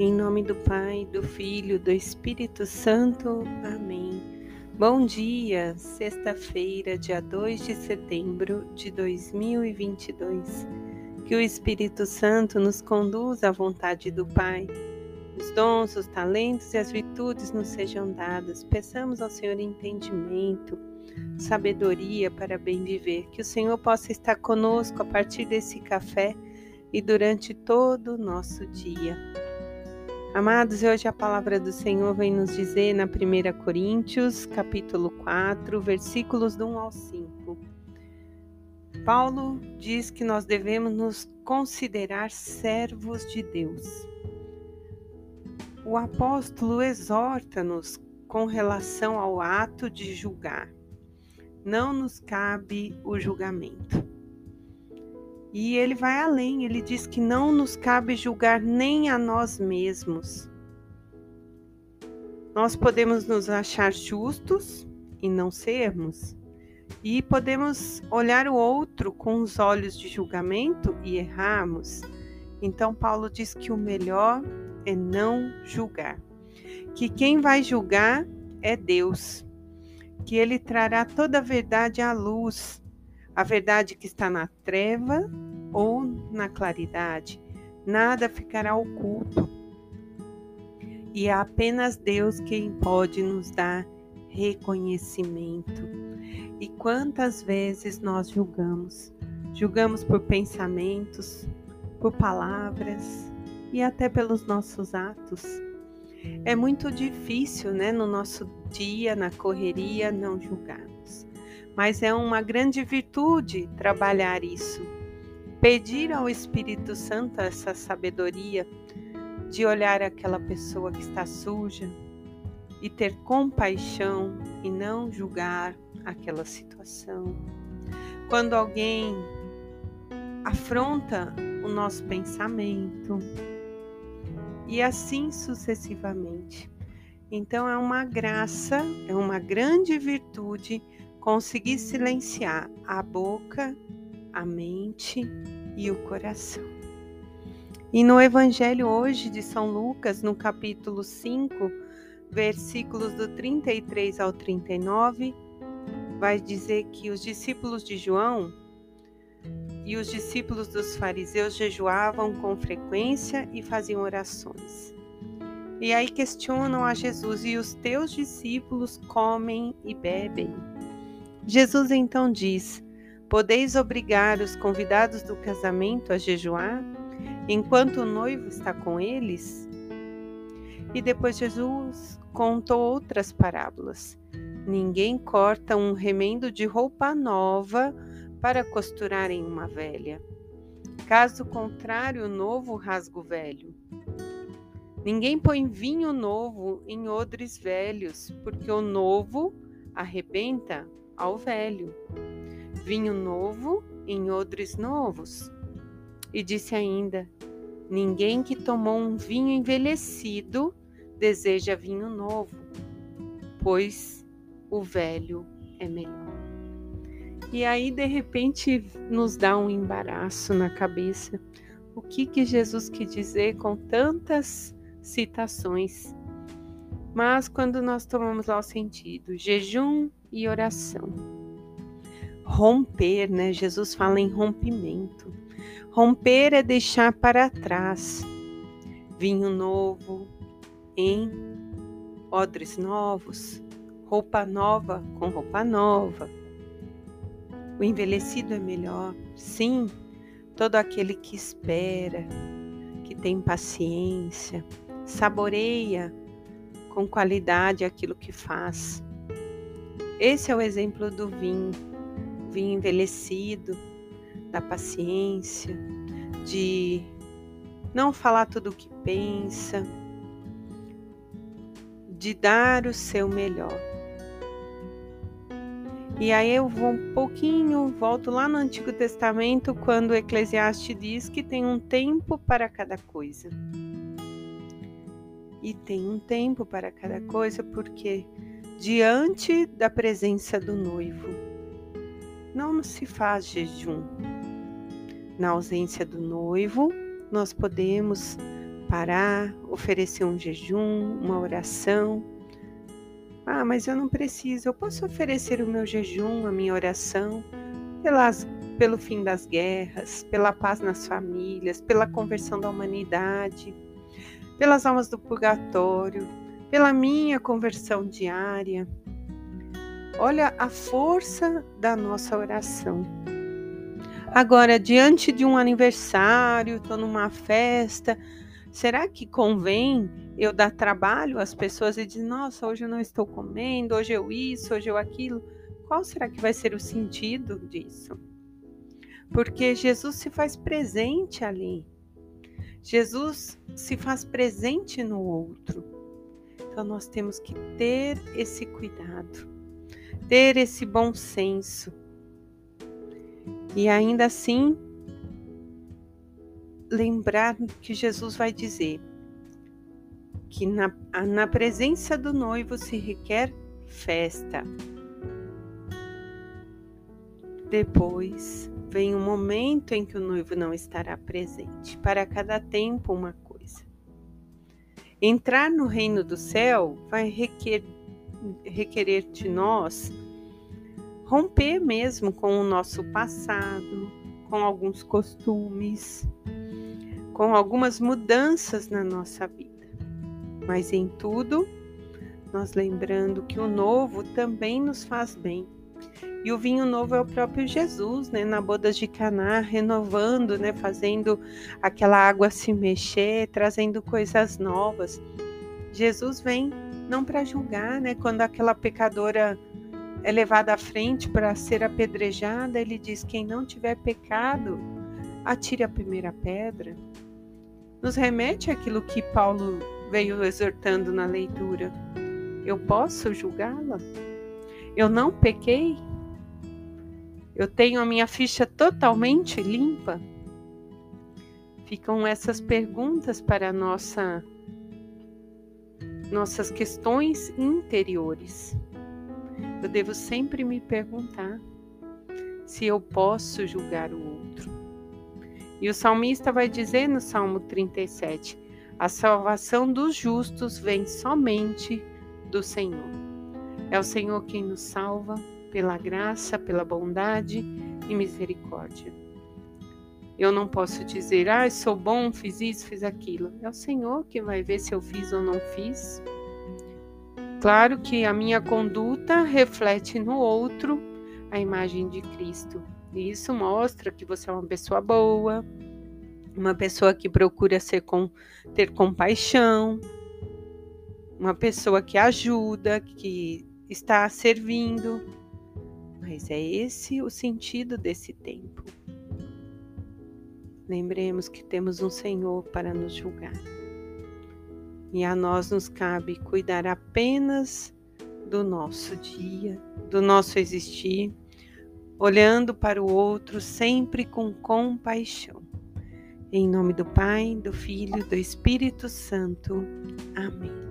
Em nome do Pai, do Filho, do Espírito Santo. Amém. Bom dia, sexta-feira, dia 2 de setembro de 2022. Que o Espírito Santo nos conduza à vontade do Pai. Os dons, os talentos e as virtudes nos sejam dados. Peçamos ao Senhor entendimento, sabedoria para bem viver. Que o Senhor possa estar conosco a partir desse café e durante todo o nosso dia. Amados, hoje a palavra do Senhor vem nos dizer na 1 Coríntios, capítulo 4, versículos do 1 ao 5. Paulo diz que nós devemos nos considerar servos de Deus. O apóstolo exorta-nos com relação ao ato de julgar. Não nos cabe o julgamento. E ele vai além, ele diz que não nos cabe julgar nem a nós mesmos. Nós podemos nos achar justos e não sermos, e podemos olhar o outro com os olhos de julgamento e errarmos. Então, Paulo diz que o melhor é não julgar, que quem vai julgar é Deus, que ele trará toda a verdade à luz a verdade que está na treva ou na claridade, nada ficará oculto. E é apenas Deus quem pode nos dar reconhecimento. E quantas vezes nós julgamos? Julgamos por pensamentos, por palavras e até pelos nossos atos. É muito difícil, né, no nosso dia, na correria, não julgarmos mas é uma grande virtude trabalhar isso. Pedir ao Espírito Santo essa sabedoria de olhar aquela pessoa que está suja e ter compaixão e não julgar aquela situação. Quando alguém afronta o nosso pensamento e assim sucessivamente. Então é uma graça, é uma grande virtude conseguir silenciar a boca, a mente e o coração. E no Evangelho hoje de São Lucas, no capítulo 5, versículos do 33 ao 39, vai dizer que os discípulos de João e os discípulos dos fariseus jejuavam com frequência e faziam orações. E aí questionam a Jesus: e os teus discípulos comem e bebem? Jesus então diz: Podeis obrigar os convidados do casamento a jejuar enquanto o noivo está com eles? E depois Jesus contou outras parábolas. Ninguém corta um remendo de roupa nova para costurar em uma velha. Caso contrário, o novo rasga o velho. Ninguém põe vinho novo em odres velhos, porque o novo arrebenta ao velho, vinho novo em odres novos. E disse ainda: Ninguém que tomou um vinho envelhecido deseja vinho novo, pois o velho é melhor. E aí, de repente, nos dá um embaraço na cabeça. O que, que Jesus quis dizer com tantas citações? Mas quando nós tomamos lá o sentido, jejum e oração. Romper, né? Jesus fala em rompimento. Romper é deixar para trás vinho novo em odres novos, roupa nova com roupa nova. O envelhecido é melhor, sim, todo aquele que espera, que tem paciência, saboreia com qualidade aquilo que faz. Esse é o exemplo do vinho, vinho envelhecido, da paciência, de não falar tudo o que pensa, de dar o seu melhor. E aí eu vou um pouquinho, volto lá no Antigo Testamento, quando o Eclesiastes diz que tem um tempo para cada coisa. E tem um tempo para cada coisa, porque diante da presença do noivo. Não se faz jejum. Na ausência do noivo, nós podemos parar, oferecer um jejum, uma oração. Ah, mas eu não preciso, eu posso oferecer o meu jejum, a minha oração, pelas, pelo fim das guerras, pela paz nas famílias, pela conversão da humanidade, pelas almas do purgatório, pela minha conversão diária. Olha a força da nossa oração. Agora, diante de um aniversário, estou numa festa, será que convém eu dar trabalho às pessoas e dizer, nossa, hoje eu não estou comendo, hoje eu isso, hoje eu aquilo? Qual será que vai ser o sentido disso? Porque Jesus se faz presente ali. Jesus se faz presente no outro. Então nós temos que ter esse cuidado, ter esse bom senso e ainda assim, lembrar que Jesus vai dizer que na, na presença do noivo se requer festa. Depois vem um momento em que o noivo não estará presente. Para cada tempo, uma coisa. Entrar no reino do céu vai requer, requerer de nós romper mesmo com o nosso passado, com alguns costumes, com algumas mudanças na nossa vida. Mas em tudo, nós lembrando que o novo também nos faz bem. E o vinho novo é o próprio Jesus, né, na bodas de Caná, renovando, né, fazendo aquela água se mexer, trazendo coisas novas. Jesus vem não para julgar, né, quando aquela pecadora é levada à frente para ser apedrejada, ele diz: quem não tiver pecado, atire a primeira pedra. Nos remete àquilo que Paulo veio exortando na leitura. Eu posso julgá-la? Eu não pequei? Eu tenho a minha ficha totalmente limpa? Ficam essas perguntas para nossa nossas questões interiores eu devo sempre me perguntar se eu posso julgar o outro. E o salmista vai dizer no Salmo 37: a salvação dos justos vem somente do Senhor. É o Senhor quem nos salva pela graça, pela bondade e misericórdia. Eu não posso dizer, ah, sou bom, fiz isso, fiz aquilo. É o Senhor que vai ver se eu fiz ou não fiz. Claro que a minha conduta reflete no outro a imagem de Cristo. E isso mostra que você é uma pessoa boa, uma pessoa que procura ser com, ter compaixão, uma pessoa que ajuda, que está servindo. Mas é esse o sentido desse tempo. Lembremos que temos um Senhor para nos julgar e a nós nos cabe cuidar apenas do nosso dia, do nosso existir, olhando para o outro sempre com compaixão. Em nome do Pai, do Filho do Espírito Santo. Amém.